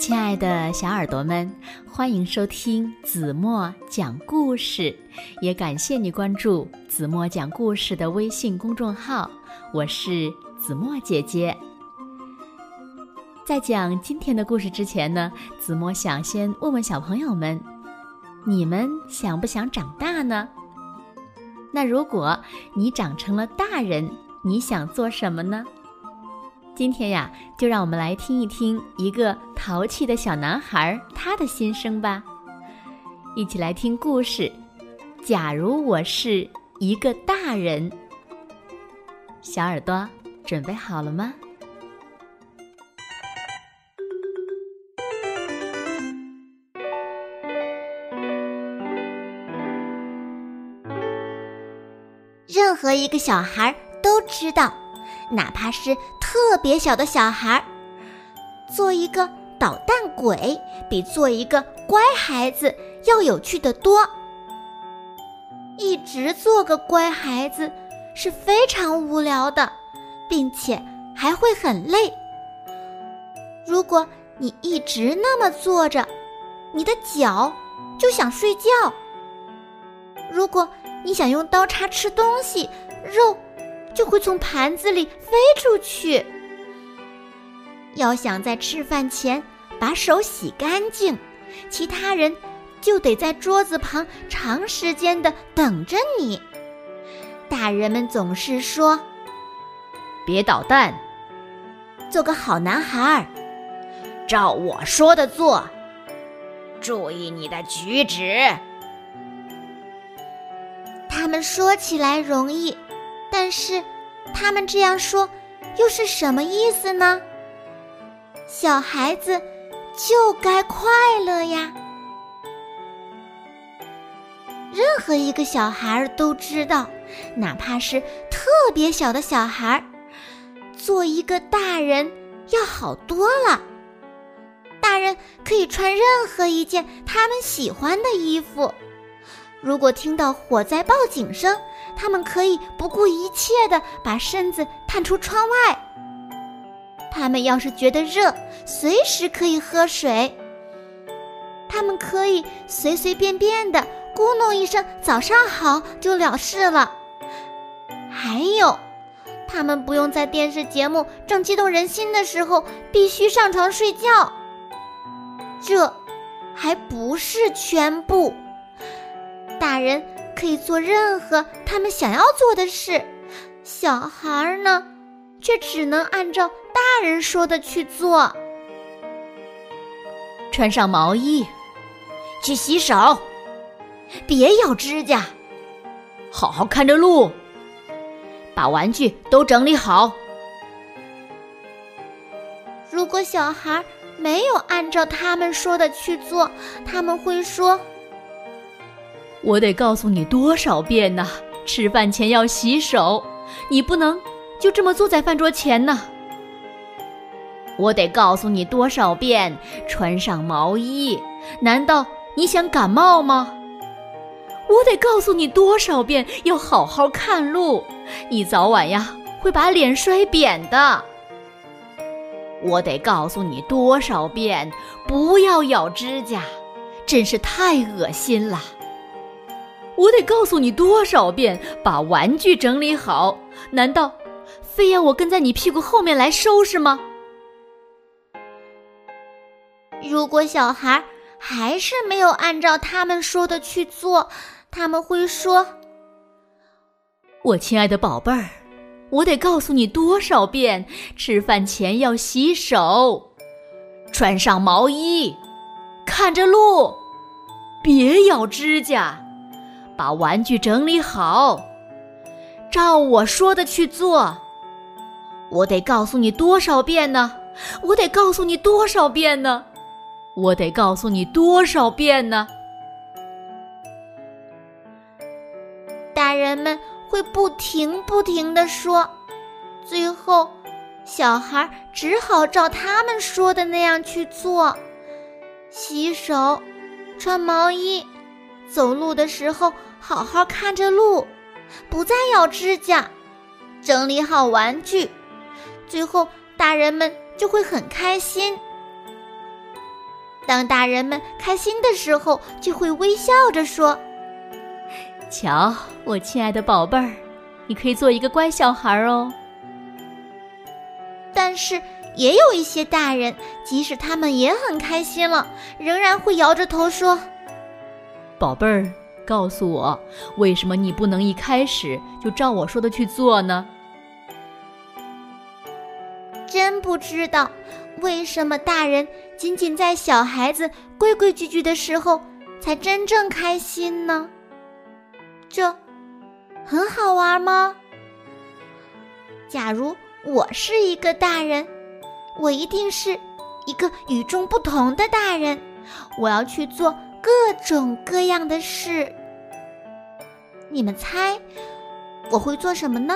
亲爱的小耳朵们，欢迎收听子墨讲故事，也感谢你关注子墨讲故事的微信公众号。我是子墨姐姐。在讲今天的故事之前呢，子墨想先问问小朋友们：你们想不想长大呢？那如果你长成了大人，你想做什么呢？今天呀，就让我们来听一听一个淘气的小男孩他的心声吧。一起来听故事。假如我是一个大人，小耳朵准备好了吗？任何一个小孩都知道。哪怕是特别小的小孩，做一个捣蛋鬼比做一个乖孩子要有趣的多。一直做个乖孩子是非常无聊的，并且还会很累。如果你一直那么坐着，你的脚就想睡觉。如果你想用刀叉吃东西，肉。就会从盘子里飞出去。要想在吃饭前把手洗干净，其他人就得在桌子旁长时间的等着你。大人们总是说：“别捣蛋，做个好男孩，照我说的做，注意你的举止。”他们说起来容易。但是，他们这样说，又是什么意思呢？小孩子就该快乐呀！任何一个小孩都知道，哪怕是特别小的小孩，做一个大人要好多了。大人可以穿任何一件他们喜欢的衣服。如果听到火灾报警声，他们可以不顾一切地把身子探出窗外。他们要是觉得热，随时可以喝水。他们可以随随便便的咕哝一声“早上好”就了事了。还有，他们不用在电视节目正激动人心的时候必须上床睡觉。这还不是全部。大人可以做任何他们想要做的事，小孩呢，却只能按照大人说的去做。穿上毛衣，去洗手，别咬指甲，好好看着路，把玩具都整理好。如果小孩没有按照他们说的去做，他们会说。我得告诉你多少遍呢？吃饭前要洗手，你不能就这么坐在饭桌前呢。我得告诉你多少遍，穿上毛衣，难道你想感冒吗？我得告诉你多少遍，要好好看路，你早晚呀会把脸摔扁的。我得告诉你多少遍，不要咬指甲，真是太恶心了。我得告诉你多少遍，把玩具整理好？难道非要我跟在你屁股后面来收拾吗？如果小孩还是没有按照他们说的去做，他们会说：“我亲爱的宝贝儿，我得告诉你多少遍，吃饭前要洗手，穿上毛衣，看着路，别咬指甲。”把玩具整理好，照我说的去做。我得告诉你多少遍呢？我得告诉你多少遍呢？我得告诉你多少遍呢？大人们会不停不停的说，最后，小孩只好照他们说的那样去做：洗手，穿毛衣，走路的时候。好好看着路，不再咬指甲，整理好玩具，最后大人们就会很开心。当大人们开心的时候，就会微笑着说：“瞧，我亲爱的宝贝儿，你可以做一个乖小孩哦。”但是也有一些大人，即使他们也很开心了，仍然会摇着头说：“宝贝儿，告诉我，为什么你不能一开始就照我说的去做呢？”真不知道为什么大人仅仅在小孩子规规矩矩的时候才真正开心呢？这很好玩吗？假如我是一个大人，我一定是一个与众不同的大人。我要去做各种各样的事。你们猜我会做什么呢？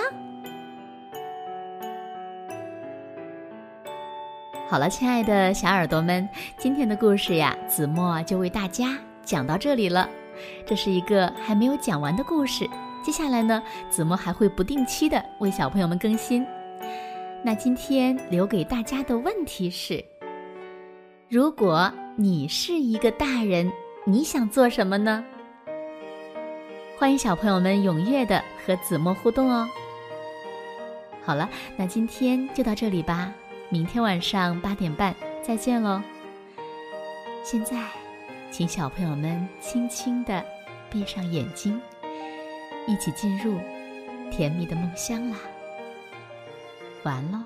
好了，亲爱的小耳朵们，今天的故事呀，子墨就为大家讲到这里了。这是一个还没有讲完的故事，接下来呢，子墨还会不定期的为小朋友们更新。那今天留给大家的问题是：如果你是一个大人，你想做什么呢？欢迎小朋友们踊跃的和子墨互动哦。好了，那今天就到这里吧。明天晚上八点半再见喽。现在，请小朋友们轻轻地闭上眼睛，一起进入甜蜜的梦乡啦。完喽。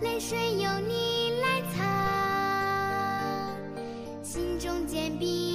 泪水由你来擦。心中坚冰。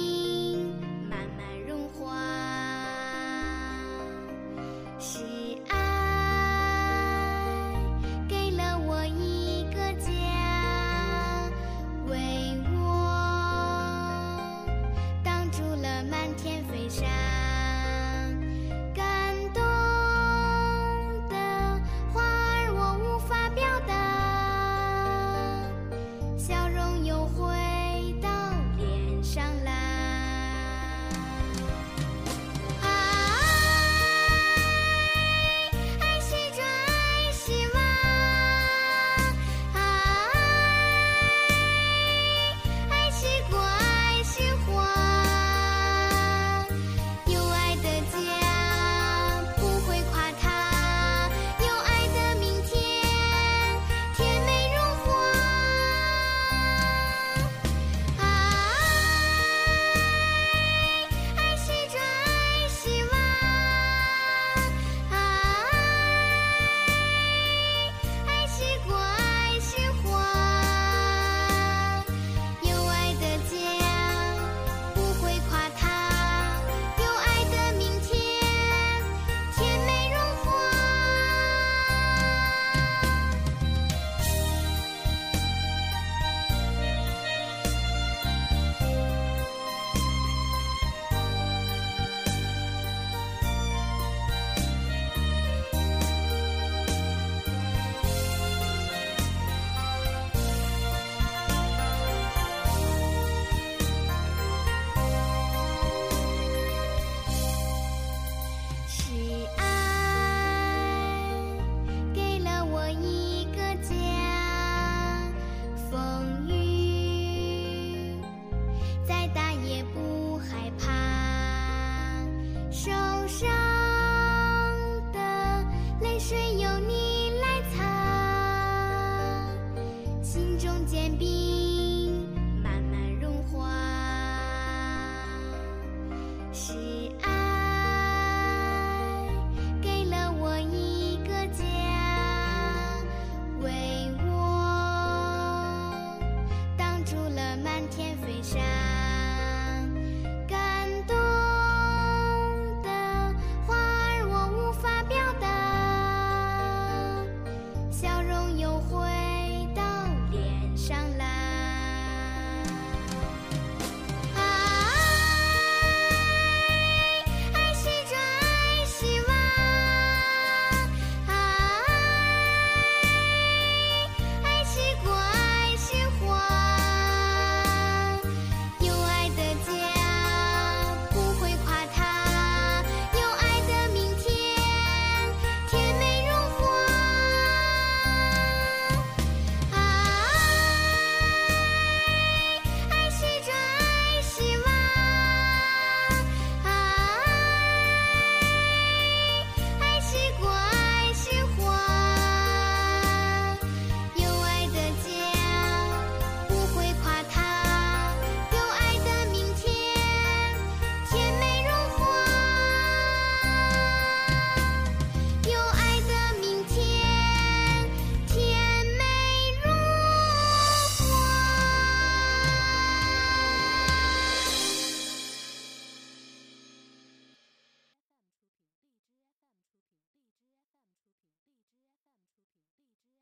漫天飞沙